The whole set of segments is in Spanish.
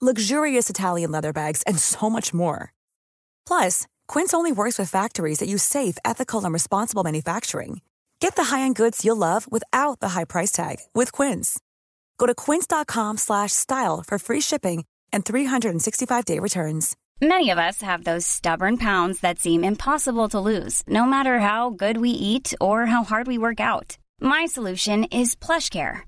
luxurious Italian leather bags, and so much more. Plus, Quince only works with factories that use safe, ethical, and responsible manufacturing. Get the high-end goods you'll love without the high price tag with Quince. Go to quince.com/style for free shipping and 365-day returns. Many of us have those stubborn pounds that seem impossible to lose, no matter how good we eat or how hard we work out. My solution is PlushCare.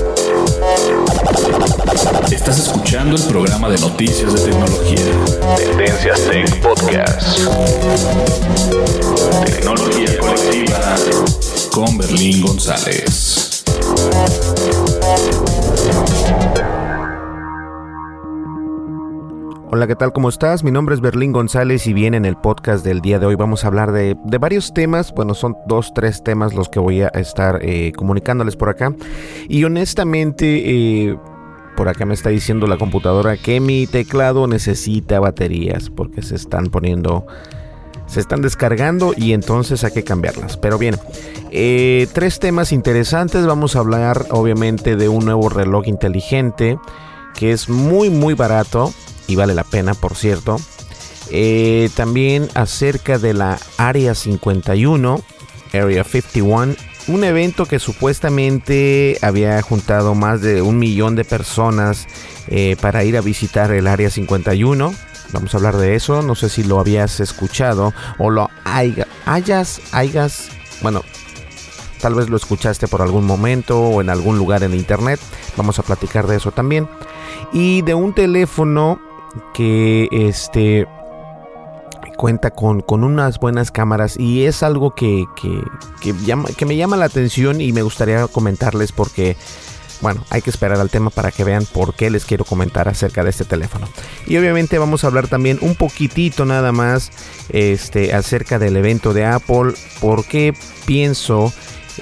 Estás escuchando el programa de noticias de tecnología. Tendencias Tech Podcast. Tecnología colectiva con Berlín González. Hola, ¿qué tal? ¿Cómo estás? Mi nombre es Berlín González y bien en el podcast del día de hoy vamos a hablar de, de varios temas. Bueno, son dos, tres temas los que voy a estar eh, comunicándoles por acá. Y honestamente, eh, por acá me está diciendo la computadora que mi teclado necesita baterías porque se están poniendo... Se están descargando y entonces hay que cambiarlas. Pero bien, eh, tres temas interesantes. Vamos a hablar obviamente de un nuevo reloj inteligente que es muy muy barato y vale la pena, por cierto. Eh, también acerca de la Área 51, Area 51, un evento que supuestamente había juntado más de un millón de personas eh, para ir a visitar el Área 51. Vamos a hablar de eso, no sé si lo habías escuchado o lo hayas, hayas, bueno, tal vez lo escuchaste por algún momento o en algún lugar en internet. Vamos a platicar de eso también. Y de un teléfono que este cuenta con, con, unas buenas cámaras y es algo que, que, que, llama, que me llama la atención y me gustaría comentarles porque bueno, hay que esperar al tema para que vean por qué les quiero comentar acerca de este teléfono. Y obviamente vamos a hablar también un poquitito nada más este, acerca del evento de Apple, por qué pienso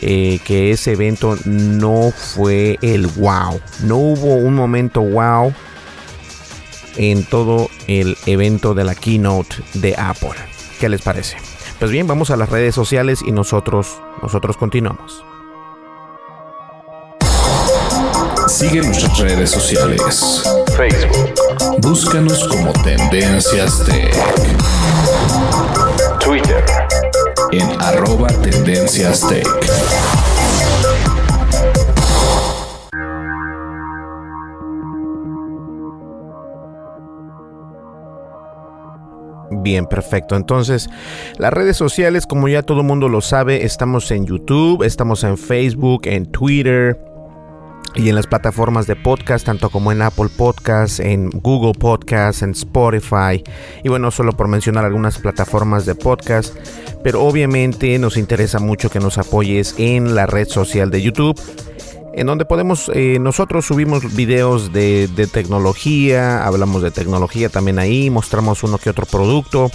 eh, que ese evento no fue el wow, no hubo un momento wow en todo el evento de la keynote de Apple. ¿Qué les parece? Pues bien, vamos a las redes sociales y nosotros, nosotros continuamos. Sigue nuestras redes sociales. Facebook. Búscanos como Tendencias Tech. Twitter. En arroba Tendencias Tech. Bien, perfecto. Entonces, las redes sociales, como ya todo el mundo lo sabe, estamos en YouTube, estamos en Facebook, en Twitter y en las plataformas de podcast, tanto como en Apple Podcasts, en Google Podcasts, en Spotify. Y bueno, solo por mencionar algunas plataformas de podcast. Pero obviamente nos interesa mucho que nos apoyes en la red social de YouTube en donde podemos, eh, nosotros subimos videos de, tecnología, hablamos de tecnología también ahí, mostramos uno que otro producto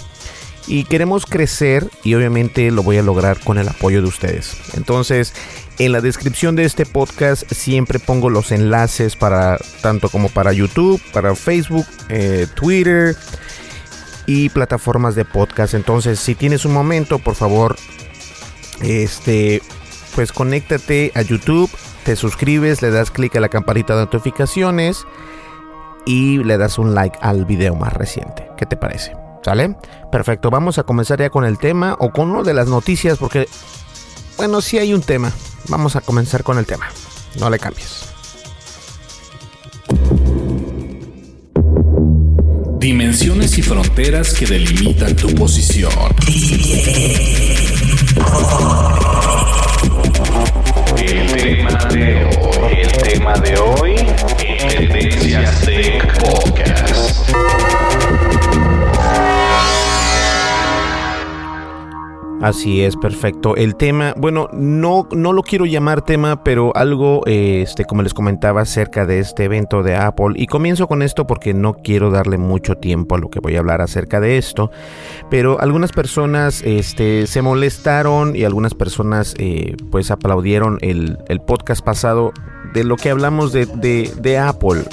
y queremos crecer y obviamente lo voy a lograr con el apoyo de ustedes. Entonces, en la descripción de este podcast siempre pongo los enlaces para tanto como para YouTube, para Facebook, eh, Twitter y plataformas de podcast. Entonces, si tienes un momento, por favor, este, pues conéctate a YouTube, te suscribes, le das clic a la campanita de notificaciones y le das un like al video más reciente. ¿Qué te parece? ¿Sale? Perfecto, vamos a comenzar ya con el tema o con uno de las noticias porque, bueno, sí hay un tema. Vamos a comenzar con el tema. No le cambies. Dimensiones y fronteras que delimitan tu posición. El tema de hoy, el Así es, perfecto. El tema, bueno, no, no lo quiero llamar tema, pero algo, este, como les comentaba acerca de este evento de Apple. Y comienzo con esto porque no quiero darle mucho tiempo a lo que voy a hablar acerca de esto. Pero algunas personas, este, se molestaron y algunas personas, eh, pues, aplaudieron el, podcast pasado de lo que hablamos de, de, Apple.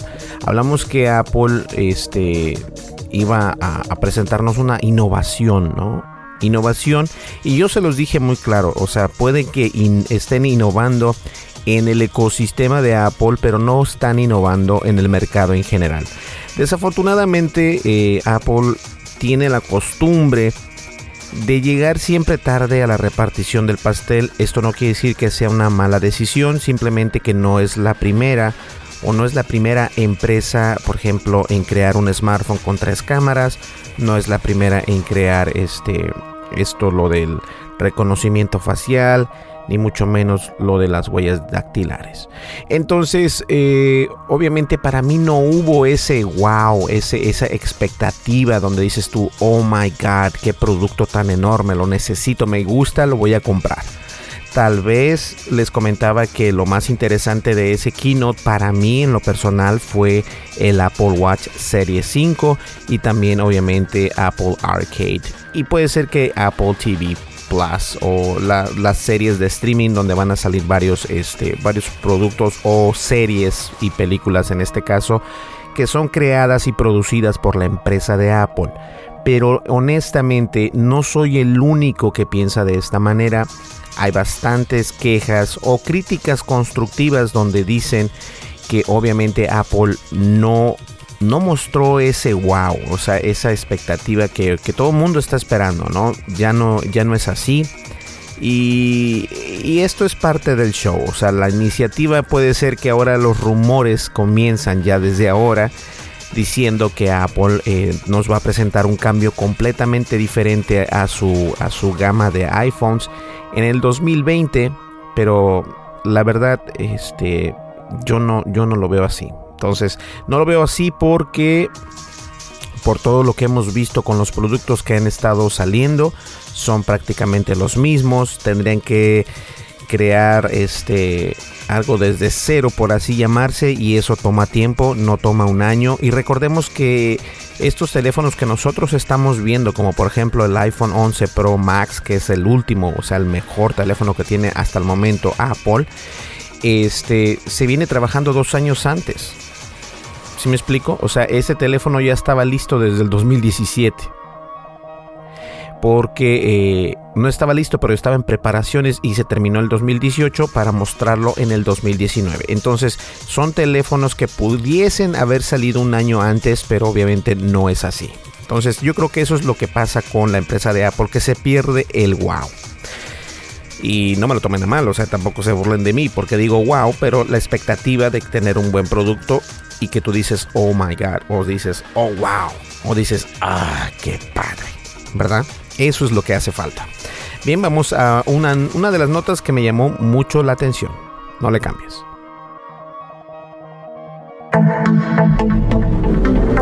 Hablamos que Apple, este, iba a, a presentarnos una innovación, ¿no? Innovación y yo se los dije muy claro, o sea, pueden que estén innovando en el ecosistema de Apple, pero no están innovando en el mercado en general. Desafortunadamente, eh, Apple tiene la costumbre de llegar siempre tarde a la repartición del pastel. Esto no quiere decir que sea una mala decisión, simplemente que no es la primera o no es la primera empresa, por ejemplo, en crear un smartphone con tres cámaras, no es la primera en crear este esto lo del reconocimiento facial, ni mucho menos lo de las huellas dactilares. Entonces, eh, obviamente para mí no hubo ese wow, ese, esa expectativa donde dices tú, oh my god, qué producto tan enorme, lo necesito, me gusta, lo voy a comprar. Tal vez les comentaba que lo más interesante de ese keynote para mí en lo personal fue el Apple Watch Serie 5 y también obviamente Apple Arcade. Y puede ser que Apple TV Plus o las series de streaming donde van a salir varios, este, varios productos o series y películas en este caso que son creadas y producidas por la empresa de Apple. Pero honestamente no soy el único que piensa de esta manera hay bastantes quejas o críticas constructivas donde dicen que obviamente Apple no, no mostró ese wow, o sea, esa expectativa que, todo el mundo está esperando, ¿no? Ya no, ya no es así. Y, y, esto es parte del show, o sea, la iniciativa puede ser que ahora los rumores comienzan ya desde ahora diciendo que Apple eh, nos va a presentar un cambio completamente diferente a su, a su gama de iPhones en el 2020, pero la verdad, este, yo no, yo no lo veo así. Entonces, no lo veo así porque por todo lo que hemos visto con los productos que han estado saliendo, son prácticamente los mismos. Tendrían que crear este algo desde cero por así llamarse y eso toma tiempo, no toma un año y recordemos que estos teléfonos que nosotros estamos viendo como por ejemplo el iPhone 11 Pro Max que es el último, o sea el mejor teléfono que tiene hasta el momento Apple, este se viene trabajando dos años antes. ¿Sí me explico? O sea, ese teléfono ya estaba listo desde el 2017 porque eh, no estaba listo, pero estaba en preparaciones y se terminó el 2018 para mostrarlo en el 2019. Entonces son teléfonos que pudiesen haber salido un año antes, pero obviamente no es así. Entonces yo creo que eso es lo que pasa con la empresa de Apple, que se pierde el wow. Y no me lo tomen a mal, o sea, tampoco se burlen de mí porque digo wow, pero la expectativa de tener un buen producto y que tú dices, oh my god, o dices, oh wow, o dices, ah, qué padre, ¿verdad? Eso es lo que hace falta. Bien, vamos a una, de las notas que me llamó mucho la atención. No le cambies.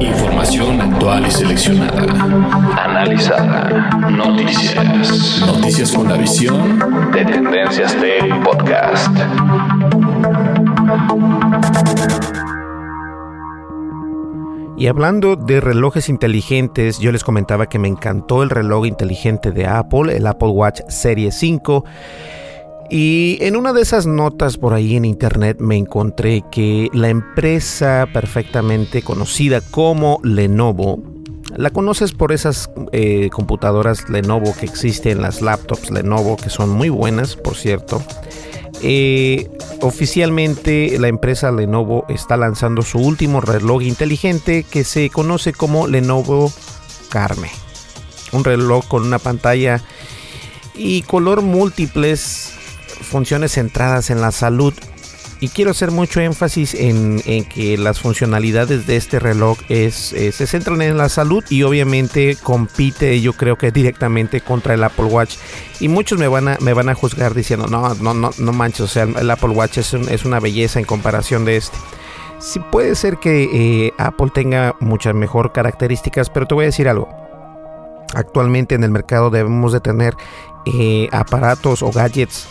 Información actual y seleccionada. Analizada. Noticias. Noticias con la visión de Tendencias de Podcast. Y hablando de relojes inteligentes, yo les comentaba que me encantó el reloj inteligente de Apple, el Apple Watch Serie 5. Y en una de esas notas por ahí en internet me encontré que la empresa perfectamente conocida como Lenovo La conoces por esas eh, computadoras Lenovo que existen, las laptops Lenovo, que son muy buenas, por cierto. Eh, oficialmente la empresa Lenovo está lanzando su último reloj inteligente que se conoce como Lenovo Carme. Un reloj con una pantalla y color múltiples, funciones centradas en la salud y quiero hacer mucho énfasis en, que las funcionalidades de este reloj es, eh, se centran en la salud y obviamente compite yo creo que directamente contra el Apple Watch. Y muchos me van a, me van a juzgar diciendo, no, no, no, no manches, o sea, el Apple Watch es, es una belleza en comparación de este. Sí puede ser que eh, Apple tenga muchas mejor características, pero te voy a decir algo. Actualmente en el mercado debemos de tener eh, aparatos o gadgets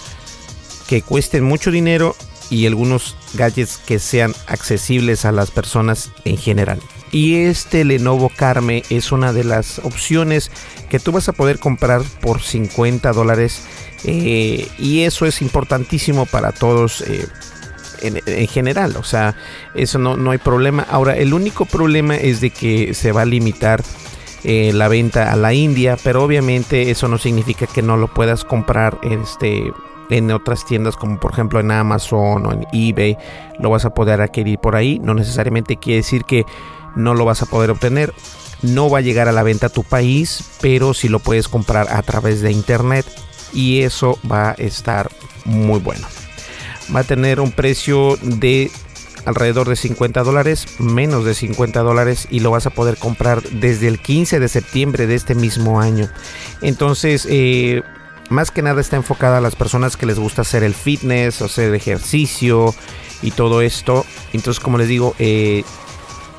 que cuesten mucho dinero y algunos gadgets que sean accesibles a las personas en general. Y este Lenovo Carme es una de las opciones que tú vas a poder comprar por 50 dólares. Eh, y eso es importantísimo para todos eh, en, general. O sea, eso no, no hay problema. Ahora, el único problema es de que se va a limitar eh, la venta a la India, pero obviamente eso no significa que no lo puedas comprar este, en otras tiendas como por ejemplo en Amazon o en eBay lo vas a poder adquirir por ahí. No necesariamente quiere decir que no lo vas a poder obtener. No va a llegar a la venta a tu país, pero si lo puedes comprar a través de internet y eso va a estar muy bueno. Va a tener un precio de alrededor de 50 dólares, menos de 50 dólares y lo vas a poder comprar desde el 15 de septiembre de este mismo año. Entonces, eh, más que nada está enfocada a las personas que les gusta hacer el fitness, hacer ejercicio y todo esto. Entonces, como les digo, eh,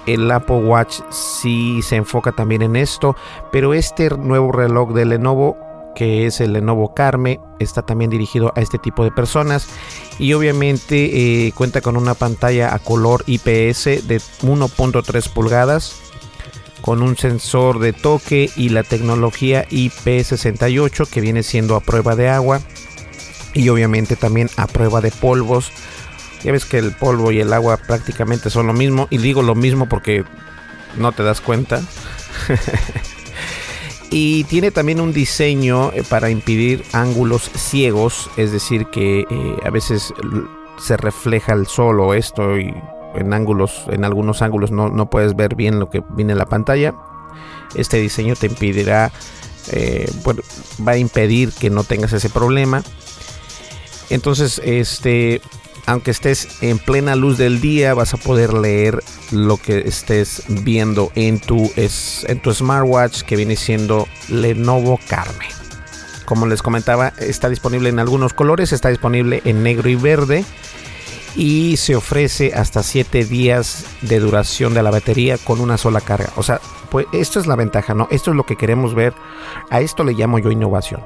el Apple Watch sí se enfoca también en esto, pero este nuevo reloj de Lenovo que es el Lenovo Carme, está también dirigido a este tipo de personas y obviamente eh, cuenta con una pantalla a color IPS de 1.3 pulgadas con un sensor de toque y la tecnología IP68 que viene siendo a prueba de agua y obviamente también a prueba de polvos. Ya ves que el polvo y el agua prácticamente son lo mismo y digo lo mismo porque no te das cuenta. y tiene también un diseño eh, para impedir ángulos ciegos, es decir que eh, a veces se refleja el sol o esto y en ángulos, en algunos ángulos no, puedes ver bien lo que viene en la pantalla. Este diseño te impedirá, eh, va a impedir que no tengas ese problema. Entonces, este, aunque estés en plena luz del día, vas a poder leer lo que estés viendo en tu, en tu smartwatch que viene siendo Lenovo Carme. Como les comentaba, está disponible en algunos colores, está disponible en negro y verde y se ofrece hasta 7 días de duración de la batería con una sola carga. O sea, pues esto es la ventaja, ¿no? Esto es lo que queremos ver. A esto le llamo yo innovación.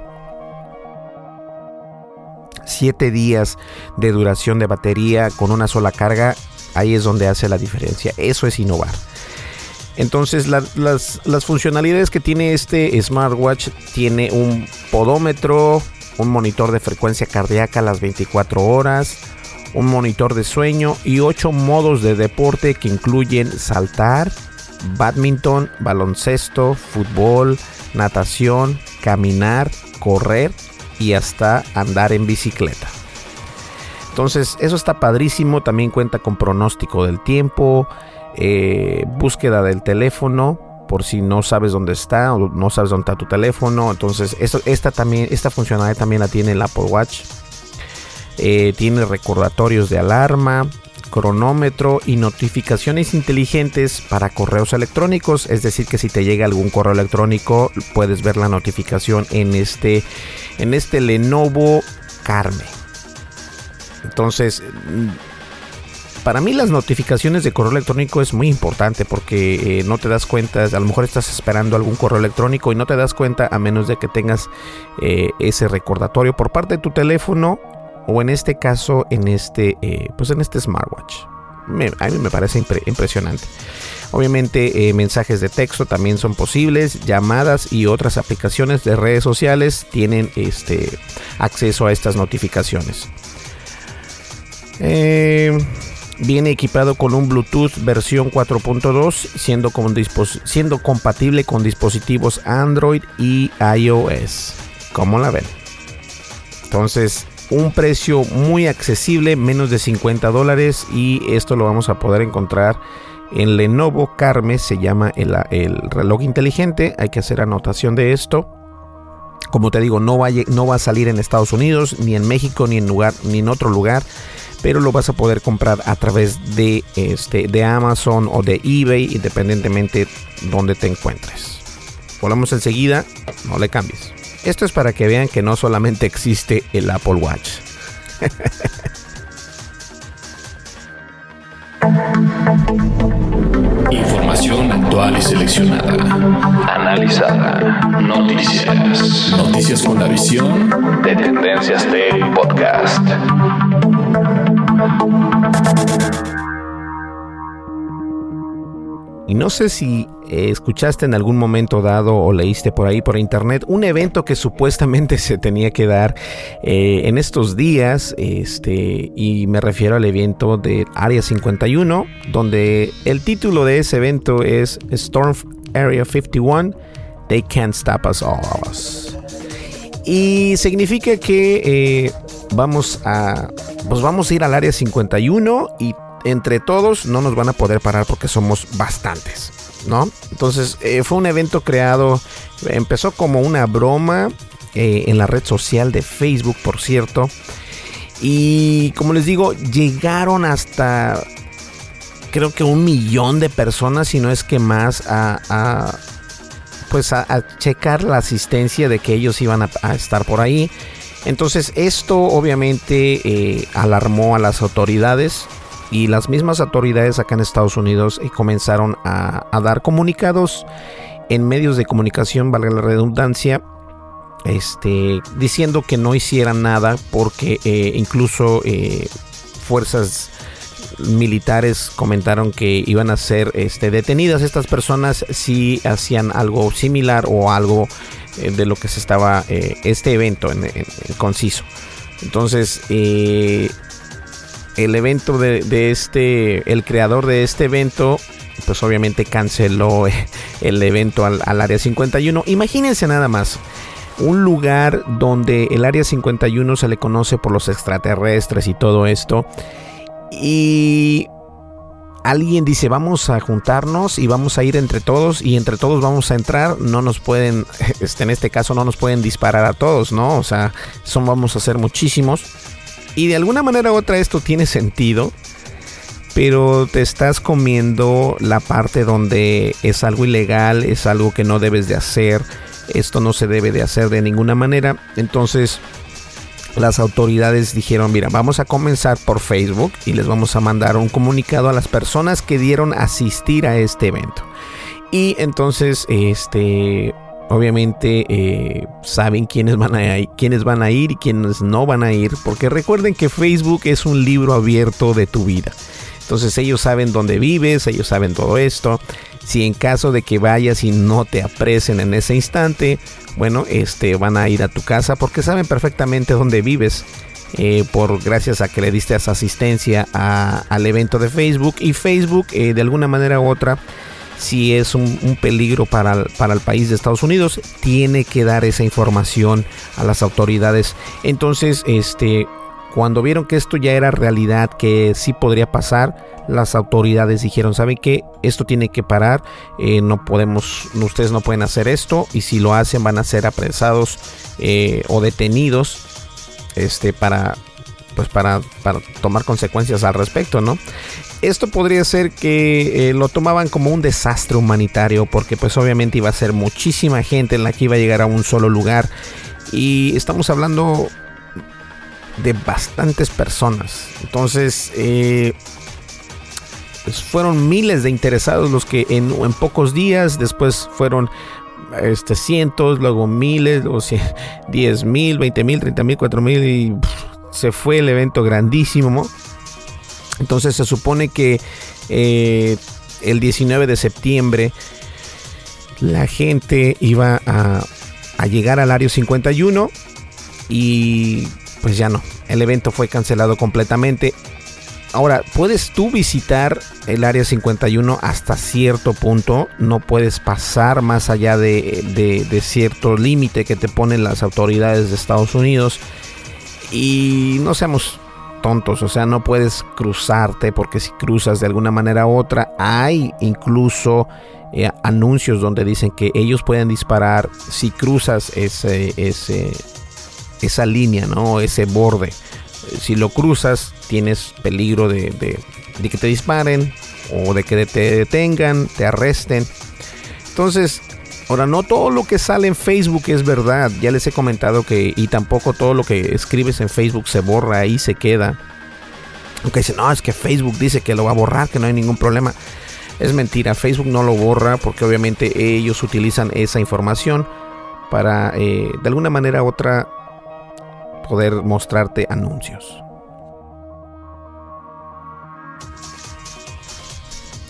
7 días de duración de batería con una sola carga, ahí es donde hace la diferencia. Eso es innovar. Entonces las, las funcionalidades que tiene este smartwatch tiene un podómetro, un monitor de frecuencia cardíaca a las 24 horas, un monitor de sueño y 8 modos de deporte que incluyen saltar, badminton, baloncesto, fútbol, natación, caminar, correr y hasta andar en bicicleta. Entonces, eso está padrísimo. También cuenta con pronóstico del tiempo, eh, búsqueda del teléfono por si no sabes dónde está o no sabes dónde está tu teléfono. Entonces, esta también, esta funcionalidad también la tiene el Apple Watch. Eh, tiene recordatorios de alarma, cronómetro y notificaciones inteligentes para correos electrónicos. Es decir, que si te llega algún correo electrónico, puedes ver la notificación en este, en este Lenovo Carme. Entonces, para mí las notificaciones de correo electrónico es muy importante porque eh, no te das cuenta, a lo mejor estás esperando algún correo electrónico y no te das cuenta a menos de que tengas eh, ese recordatorio por parte de tu teléfono o en este caso en este, eh, pues en este smartwatch. a mí me parece impresionante. Obviamente eh, mensajes de texto también son posibles, llamadas y otras aplicaciones de redes sociales tienen este, acceso a estas notificaciones. Eh, Viene equipado con un Bluetooth versión 4.2, siendo, siendo compatible con dispositivos Android y iOS. ¿Cómo la ven? Entonces, un precio muy accesible, menos de 50 dólares. Y esto lo vamos a poder encontrar en Lenovo Carme. Se llama el, el reloj inteligente. Hay que hacer anotación de esto. Como te digo, no va, a, no va a salir en Estados Unidos, ni en México, ni en, lugar, ni en otro lugar pero lo vas a poder comprar a través de, este, de Amazon o de eBay, independientemente donde te encuentres. Volvamos enseguida, no le cambies. Esto es para que vean que no solamente existe el Apple Watch. Información actual y seleccionada. Analizada. Noticias. Noticias con la visión de Tendencias Tech Podcast. Y no sé si eh, escuchaste en algún momento dado o leíste por ahí por internet un evento que supuestamente se tenía que dar eh, en estos días, este, y me refiero al evento de Área 51, donde el título de ese evento es Storm Area 51, They Can't Stop Us All. Y significa que eh, vamos a, pues vamos a ir al Área 51 y entre todos no nos van a poder parar porque somos bastantes, ¿no? Entonces eh, fue un evento creado, empezó como una broma eh, en la red social de Facebook, por cierto. Y como les digo, llegaron hasta creo que un millón de personas, si no es que más, a, pues a, checar la asistencia de que ellos iban a, estar por ahí. Entonces esto obviamente eh, alarmó a las autoridades y las mismas autoridades acá en Estados Unidos eh, comenzaron a, dar comunicados en medios de comunicación, valga la redundancia, este, diciendo que no hicieran nada porque eh, incluso eh, fuerzas militares comentaron que iban a ser este, detenidas estas personas si hacían algo similar o algo de lo que se estaba este evento en, en conciso. Entonces, el evento de, este, el creador de este evento, pues obviamente canceló el evento al, área 51. Imagínense nada más. Un lugar donde el área 51 se le conoce por los extraterrestres y todo esto. Y alguien dice vamos a juntarnos y vamos a ir entre todos y entre todos vamos a entrar, no nos pueden, este, en este caso no nos pueden disparar a todos, ¿no? O sea, son vamos a ser muchísimos. Y de alguna manera u otra esto tiene sentido, pero te estás comiendo la parte donde es algo ilegal, es algo que no debes de hacer, esto no se debe de hacer de ninguna manera. Entonces las autoridades dijeron, mira, vamos a comenzar por Facebook y les vamos a mandar un comunicado a las personas que dieron asistir a este evento. Y entonces, este, Obviamente eh, saben quiénes van, a, quiénes van a ir y quiénes no van a ir, porque recuerden que Facebook es un libro abierto de tu vida. Entonces ellos saben dónde vives, ellos saben todo esto. Si en caso de que vayas y no te apresen en ese instante, bueno, este, van a ir a tu casa porque saben perfectamente dónde vives. Eh, por gracias a que le diste asistencia al evento de Facebook y Facebook eh, de alguna manera u otra si es un, peligro para el, país de Estados Unidos, tiene que dar esa información a las autoridades. Entonces, este, cuando vieron que esto ya era realidad, que sí podría pasar, las autoridades dijeron, ¿saben qué? Esto tiene que parar, eh, no podemos, ustedes no pueden hacer esto y si lo hacen van a ser apresados eh, o detenidos este, para, pues para, para tomar consecuencias al respecto, ¿no? Esto podría ser que eh, lo tomaban como un desastre humanitario porque pues obviamente iba a ser muchísima gente en la que iba a llegar a un solo lugar. Y estamos hablando de bastantes personas. Entonces eh, pues, fueron miles de interesados los que en, pocos días después fueron este, cientos, luego miles, luego diez mil, veinte mil, treinta mil, cuatro mil y se fue el evento grandísimo entonces se supone que eh, el 19 de septiembre la gente iba a, llegar al área 51 y pues ya no, el evento fue cancelado completamente. Ahora, puedes tú visitar el área 51 hasta cierto punto, no puedes pasar más allá de, de cierto límite que te ponen las autoridades de Estados Unidos. Y no seamos tontos, o sea, no puedes cruzarte porque si cruzas de alguna manera u otra, hay incluso eh, anuncios donde dicen que ellos pueden disparar si cruzas ese, ese, esa línea, ¿no? Ese borde. Si lo cruzas, tienes peligro de, de que te disparen o de que te detengan, te arresten. Entonces, Ahora, no todo lo que sale en Facebook es verdad. Ya les he comentado que, y tampoco todo lo que escribes en Facebook se borra y se queda. Aunque dicen, no, es que Facebook dice que lo va a borrar, que no hay ningún problema. Es mentira, Facebook no lo borra porque obviamente ellos utilizan esa información para eh, de alguna manera u otra poder mostrarte anuncios.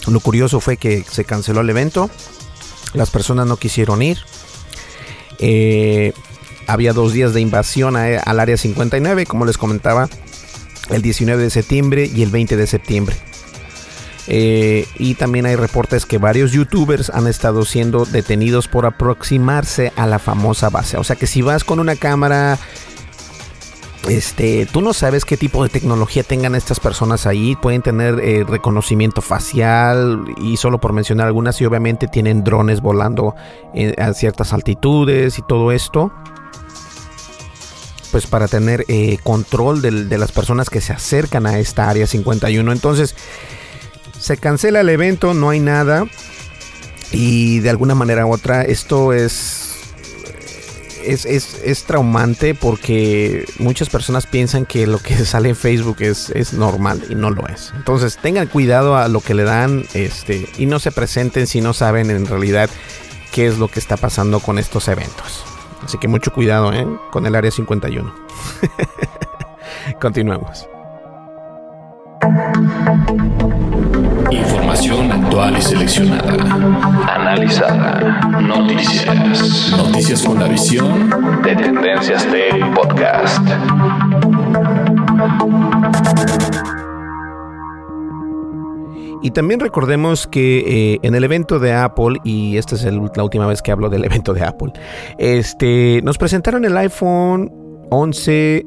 Lo curioso fue que se canceló el evento las personas no quisieron ir. Eh, había dos días de invasión al área 59, como les comentaba, el 19 de septiembre y el 20 de septiembre. Eh, y también hay reportes que varios youtubers han estado siendo detenidos por aproximarse a la famosa base. O sea que si vas con una cámara este, tú no sabes qué tipo de tecnología tengan estas personas ahí. Pueden tener eh, reconocimiento facial y solo por mencionar algunas, y obviamente tienen drones volando a ciertas altitudes y todo esto. Pues para tener eh, control de, las personas que se acercan a esta área 51. Entonces, se cancela el evento, no hay nada. Y de alguna manera u otra, esto es es, traumante porque muchas personas piensan que lo que sale en Facebook es, es, normal y no lo es. Entonces tengan cuidado a lo que le dan este, y no se presenten si no saben en realidad qué es lo que está pasando con estos eventos. Así que mucho cuidado ¿eh? con el área 51. Continuamos. Información actual y seleccionada. Analizada. Noticias. Noticias con la visión de Tendencias Tech Podcast. Y también recordemos que eh, en el evento de Apple, y esta es la última vez que hablo del evento de Apple, este, nos presentaron el iPhone 11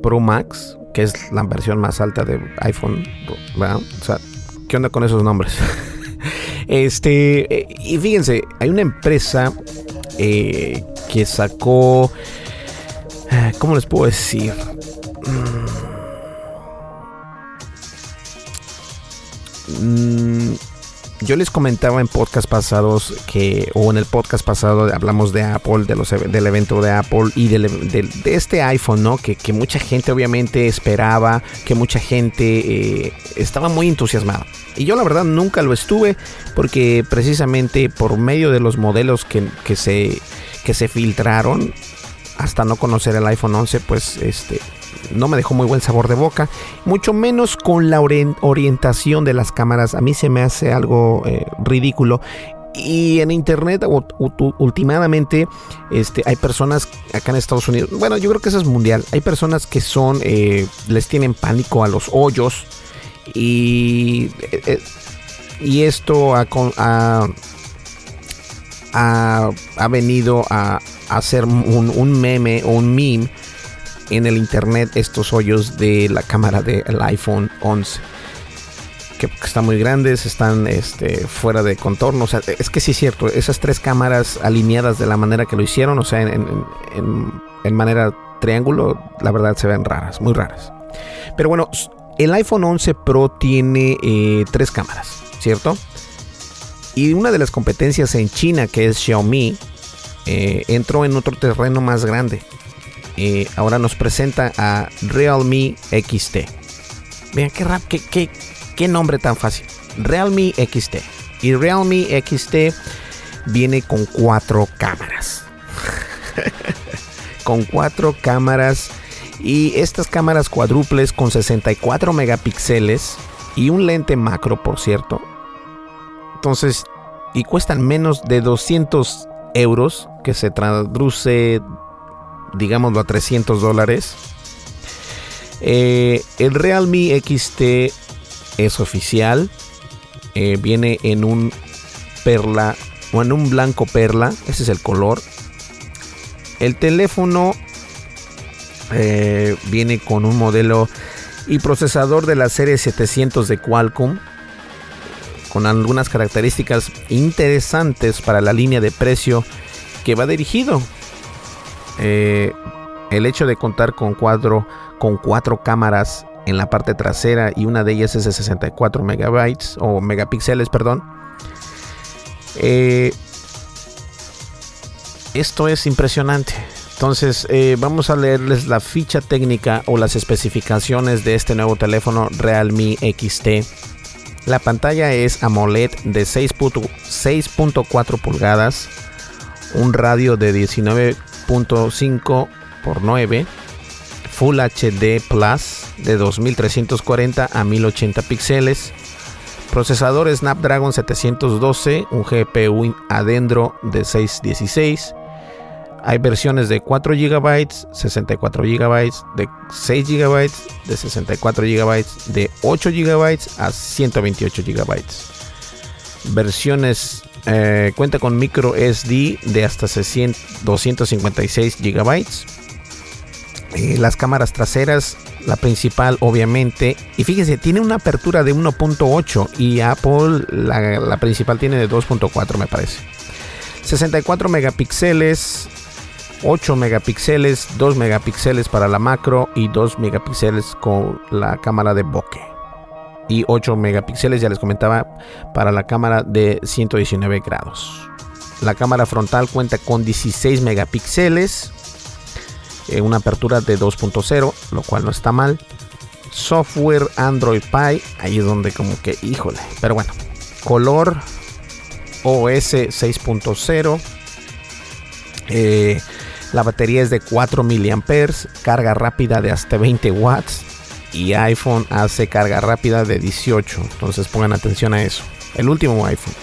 Pro Max, que es la versión más alta de iPhone. O sea, ¿qué onda con esos nombres? este, eh, y fíjense, hay una empresa eh, que sacó. Eh, ¿Cómo les puedo decir? Mm, yo les comentaba en podcast pasados que, o en el podcast pasado hablamos de Apple, de los, del evento de Apple y de, este iPhone, ¿no? Que, mucha gente obviamente esperaba, que mucha gente eh, estaba muy entusiasmada. Y yo la verdad nunca lo estuve porque precisamente por medio de los modelos que, que se, que se filtraron, hasta no conocer el iPhone 11, pues este, no me dejó muy buen sabor de boca, mucho menos con la orientación de las cámaras. A mí se me hace algo eh, ridículo. Y en internet, últimamente, este, hay personas acá en Estados Unidos, bueno, yo creo que eso es mundial. Hay personas que son, eh, les tienen pánico a los hoyos. Y, eh, y esto ha, ha, venido a, hacer un, un meme o un meme en el internet estos hoyos de la cámara del iPhone 11 que están muy grandes, están este, fuera de contorno. O sea, es que sí es cierto, esas tres cámaras alineadas de la manera que lo hicieron, o sea, en, manera triángulo, la verdad se ven raras, muy raras. Pero bueno, el iPhone 11 Pro tiene eh, tres cámaras, ¿cierto? Y una de las competencias en China, que es Xiaomi, eh, entró en otro terreno más grande. Eh, ahora nos presenta a Realme XT. Vean qué, rap, qué, qué, nombre tan fácil. Realme XT. Y Realme XT viene con cuatro cámaras. con cuatro cámaras. Y estas cámaras cuádruples con 64 megapíxeles y un lente macro, por cierto. Entonces, y cuestan menos de 200 euros, que se traduce digámoslo, a 300 dólares. Eh, el Realme XT es oficial. Eh, viene en un perla o en un blanco perla. Ese es el color. El teléfono eh, viene con un modelo y procesador de la serie 700 de Qualcomm con algunas características interesantes para la línea de precio que va dirigido. Eh, el hecho de contar con cuatro, con cuatro cámaras en la parte trasera y una de ellas es de 64 megabytes o megapíxeles, perdón. Eh, esto es impresionante. Entonces eh, vamos a leerles la ficha técnica o las especificaciones de este nuevo teléfono Realme XT. La pantalla es AMOLED de 6.4 pulgadas, un radio de 19.5 por 9, Full HD Plus de 2340 a 1080 píxeles, procesador Snapdragon 712, un GPU adentro de 616 hay versiones de 4 GB, 64 GB, de 6 GB, de 64 GB, de 8 GB a 128 GB. Versiones eh, cuenta con micro SD de hasta 256 GB. Eh, las cámaras traseras, la principal obviamente, y fíjense, tiene una apertura de 1.8 y Apple la, la principal tiene de 2.4 me parece. 64 megapíxeles, 8 megapíxeles, 2 megapíxeles para la macro y 2 megapíxeles con la cámara de bokeh. Y 8 megapíxeles, ya les comentaba, para la cámara de 119 grados. La cámara frontal cuenta con 16 megapíxeles, eh, una apertura de 2.0, lo cual no está mal. Software Android Pie, ahí es donde como que, híjole, pero bueno. Color OS 6.0. Eh, la batería es de 4 mAh, carga rápida de hasta 20 watts y iPhone hace carga rápida de 18. Entonces pongan atención a eso. El último iPhone.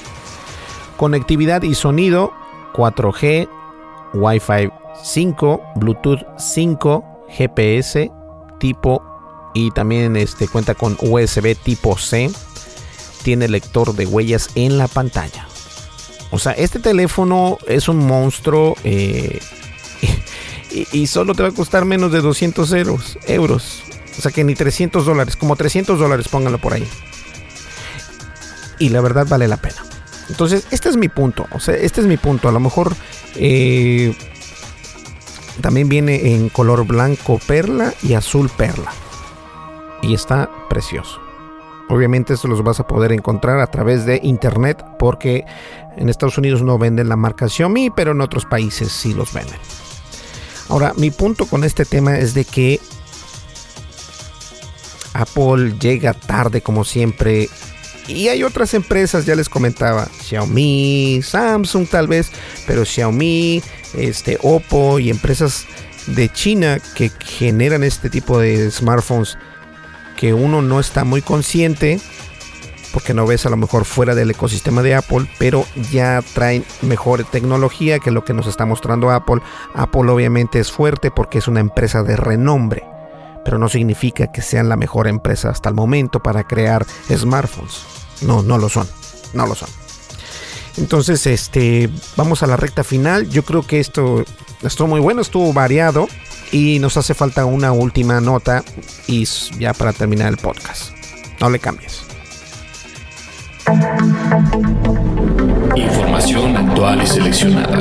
Conectividad y sonido 4G, Wi-Fi 5, Bluetooth 5, GPS tipo y también este cuenta con USB tipo C. Tiene lector de huellas en la pantalla. O sea, este teléfono es un monstruo. Eh, y, solo te va a costar menos de 200 euros, euros. O sea que ni 300 dólares, como 300 dólares, pónganlo por ahí. Y la verdad vale la pena. Entonces, este es mi punto. O sea, este es mi punto. A lo mejor eh, también viene en color blanco perla y azul perla. Y está precioso. Obviamente esto los vas a poder encontrar a través de internet porque en Estados Unidos no venden la marca Xiaomi, pero en otros países sí los venden. Ahora, mi punto con este tema es de que Apple llega tarde como siempre. Y hay otras empresas, ya les comentaba, Xiaomi, Samsung tal vez, pero Xiaomi, este, Oppo y empresas de China que generan este tipo de smartphones que uno no está muy consciente porque no ves a lo mejor fuera del ecosistema de Apple, pero ya traen mejor tecnología que lo que nos está mostrando Apple. Apple obviamente es fuerte porque es una empresa de renombre, pero no significa que sean la mejor empresa hasta el momento para crear smartphones. No, no lo son, no lo son. Entonces, este, vamos a la recta final. Yo creo que esto estuvo muy bueno, estuvo variado y nos hace falta una última nota y ya para terminar el podcast. No le cambies. Información actual y seleccionada.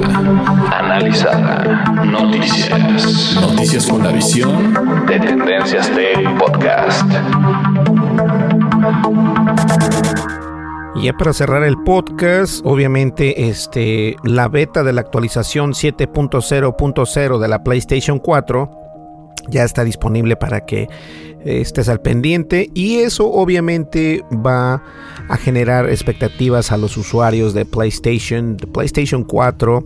Analizada. Noticias. Noticias con la visión de Tendencias Tech Podcast. Y ya para cerrar el podcast, obviamente este, la beta de la actualización 7.0.0 de la PlayStation 4 ya está disponible para que estés al pendiente y eso obviamente va a generar expectativas a los usuarios de PlayStation, de PlayStation 4.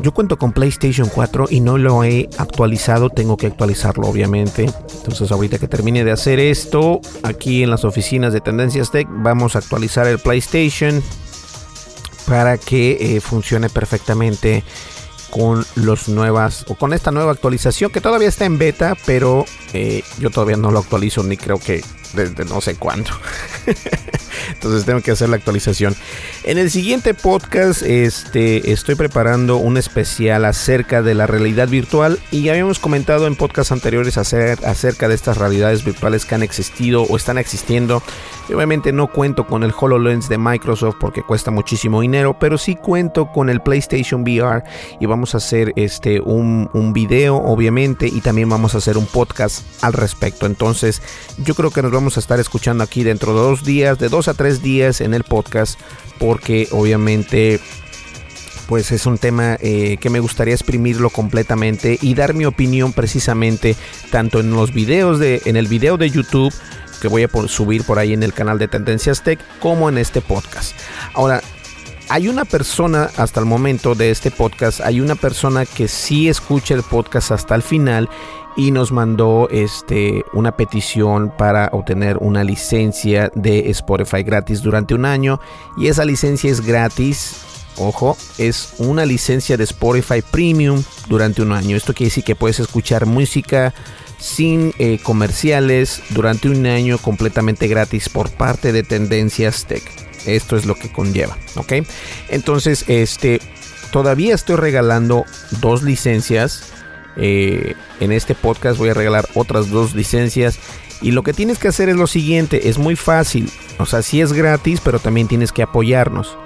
Yo cuento con PlayStation 4 y no lo he actualizado, tengo que actualizarlo obviamente. Entonces ahorita que termine de hacer esto, aquí en las oficinas de Tendencias Tech vamos a actualizar el PlayStation para que eh, funcione perfectamente con los nuevas o con esta nueva actualización que todavía está en beta, pero eh, yo todavía no lo actualizo ni creo que desde no sé cuándo. Entonces tengo que hacer la actualización. En el siguiente podcast este, estoy preparando un especial acerca de la realidad virtual y ya habíamos comentado en podcasts anteriores acerca de estas realidades virtuales que han existido o están existiendo. obviamente no cuento con el HoloLens de Microsoft porque cuesta muchísimo dinero, pero sí cuento con el PlayStation VR y vamos a hacer este, un, un video obviamente y también vamos a hacer un podcast al respecto. Entonces yo creo que nos vamos a estar escuchando aquí dentro de dos días, de dos a tres días en el podcast, porque obviamente pues es un tema eh, que me gustaría exprimirlo completamente y dar mi opinión precisamente tanto en los videos de en el video de YouTube que voy a subir por ahí en el canal de Tendencias Tech como en este podcast. Ahora, hay una persona hasta el momento de este podcast, hay una persona que sí escucha el podcast hasta el final y nos mandó este, una petición para obtener una licencia de Spotify gratis durante un año y esa licencia es gratis. Ojo, es una licencia de Spotify Premium durante un año. Esto quiere decir que puedes escuchar música sin eh, comerciales durante un año completamente gratis por parte de Tendencias Tech. Esto es lo que conlleva, ¿ok? Entonces, este, todavía estoy regalando dos licencias eh, en este podcast voy a regalar otras dos licencias. Y lo que tienes que hacer es lo siguiente, es muy fácil. O sea, sí es gratis, pero también tienes que apoyarnos.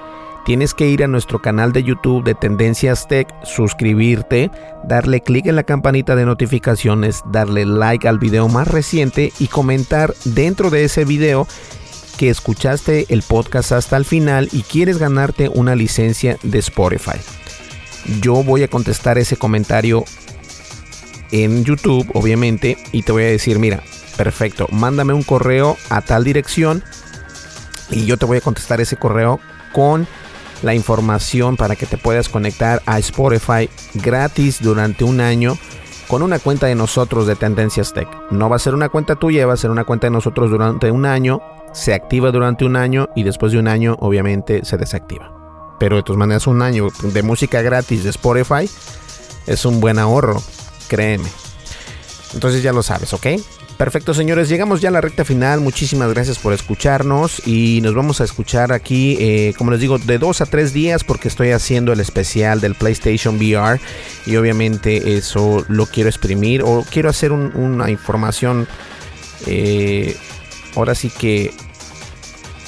Tienes que ir a nuestro canal de YouTube de Tendencias Tech, suscribirte, darle clic en la campanita de notificaciones, darle like al video más reciente y comentar dentro de ese video que escuchaste el podcast hasta el final y quieres ganarte una licencia de Spotify. Yo voy a contestar ese comentario en YouTube, obviamente, y te voy a decir, mira, perfecto, mándame un correo a tal dirección y yo te voy a contestar ese correo con la información para que te puedas conectar a Spotify gratis durante un año con una cuenta de nosotros de Tendencias Tech. No va a ser una cuenta tuya, va a ser una cuenta de nosotros durante un año. Se activa durante un año y después de un año obviamente se desactiva. Pero de todas maneras un año de música gratis de Spotify es un buen ahorro créeme. Entonces ya lo sabes, ¿ok? Perfecto, señores, llegamos ya a la recta final. Muchísimas gracias por escucharnos y nos vamos a escuchar aquí, eh, como les digo, de dos a tres días porque estoy haciendo el especial del PlayStation VR y obviamente eso lo quiero exprimir o quiero hacer una información, eh, ahora sí que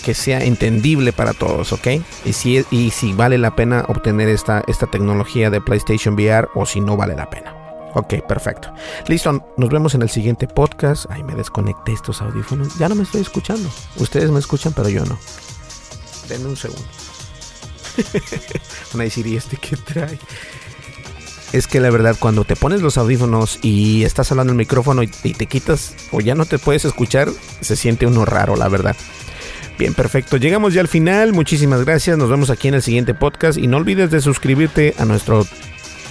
que sea entendible para todos, ¿ok? Y si, y si vale la pena obtener esta, esta tecnología de PlayStation VR o si no vale la pena. Ok, perfecto. Listo, nos vemos en el siguiente podcast. Ay, me desconecté estos audífonos. Ya no me estoy escuchando. Ustedes me escuchan, pero yo no. Denme un segundo. Van a decir, ¿y este qué trae? Es que la verdad, cuando te pones los audífonos y estás hablando el micrófono y, y te quitas o ya no te puedes escuchar, se siente uno raro, la verdad. Bien, perfecto. Llegamos ya al final. Muchísimas gracias. Nos vemos aquí en el siguiente podcast. Y no olvides de suscribirte a nuestro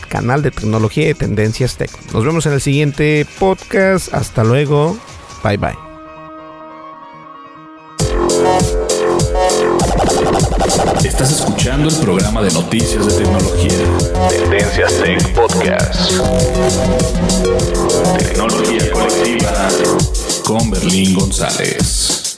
canal de tecnología y tendencias tech. Nos vemos en el siguiente podcast. Hasta luego. Bye bye. Estás escuchando el programa de noticias de tecnología. Tendencias Tech Podcast. Tecnología colectiva con Berlín González.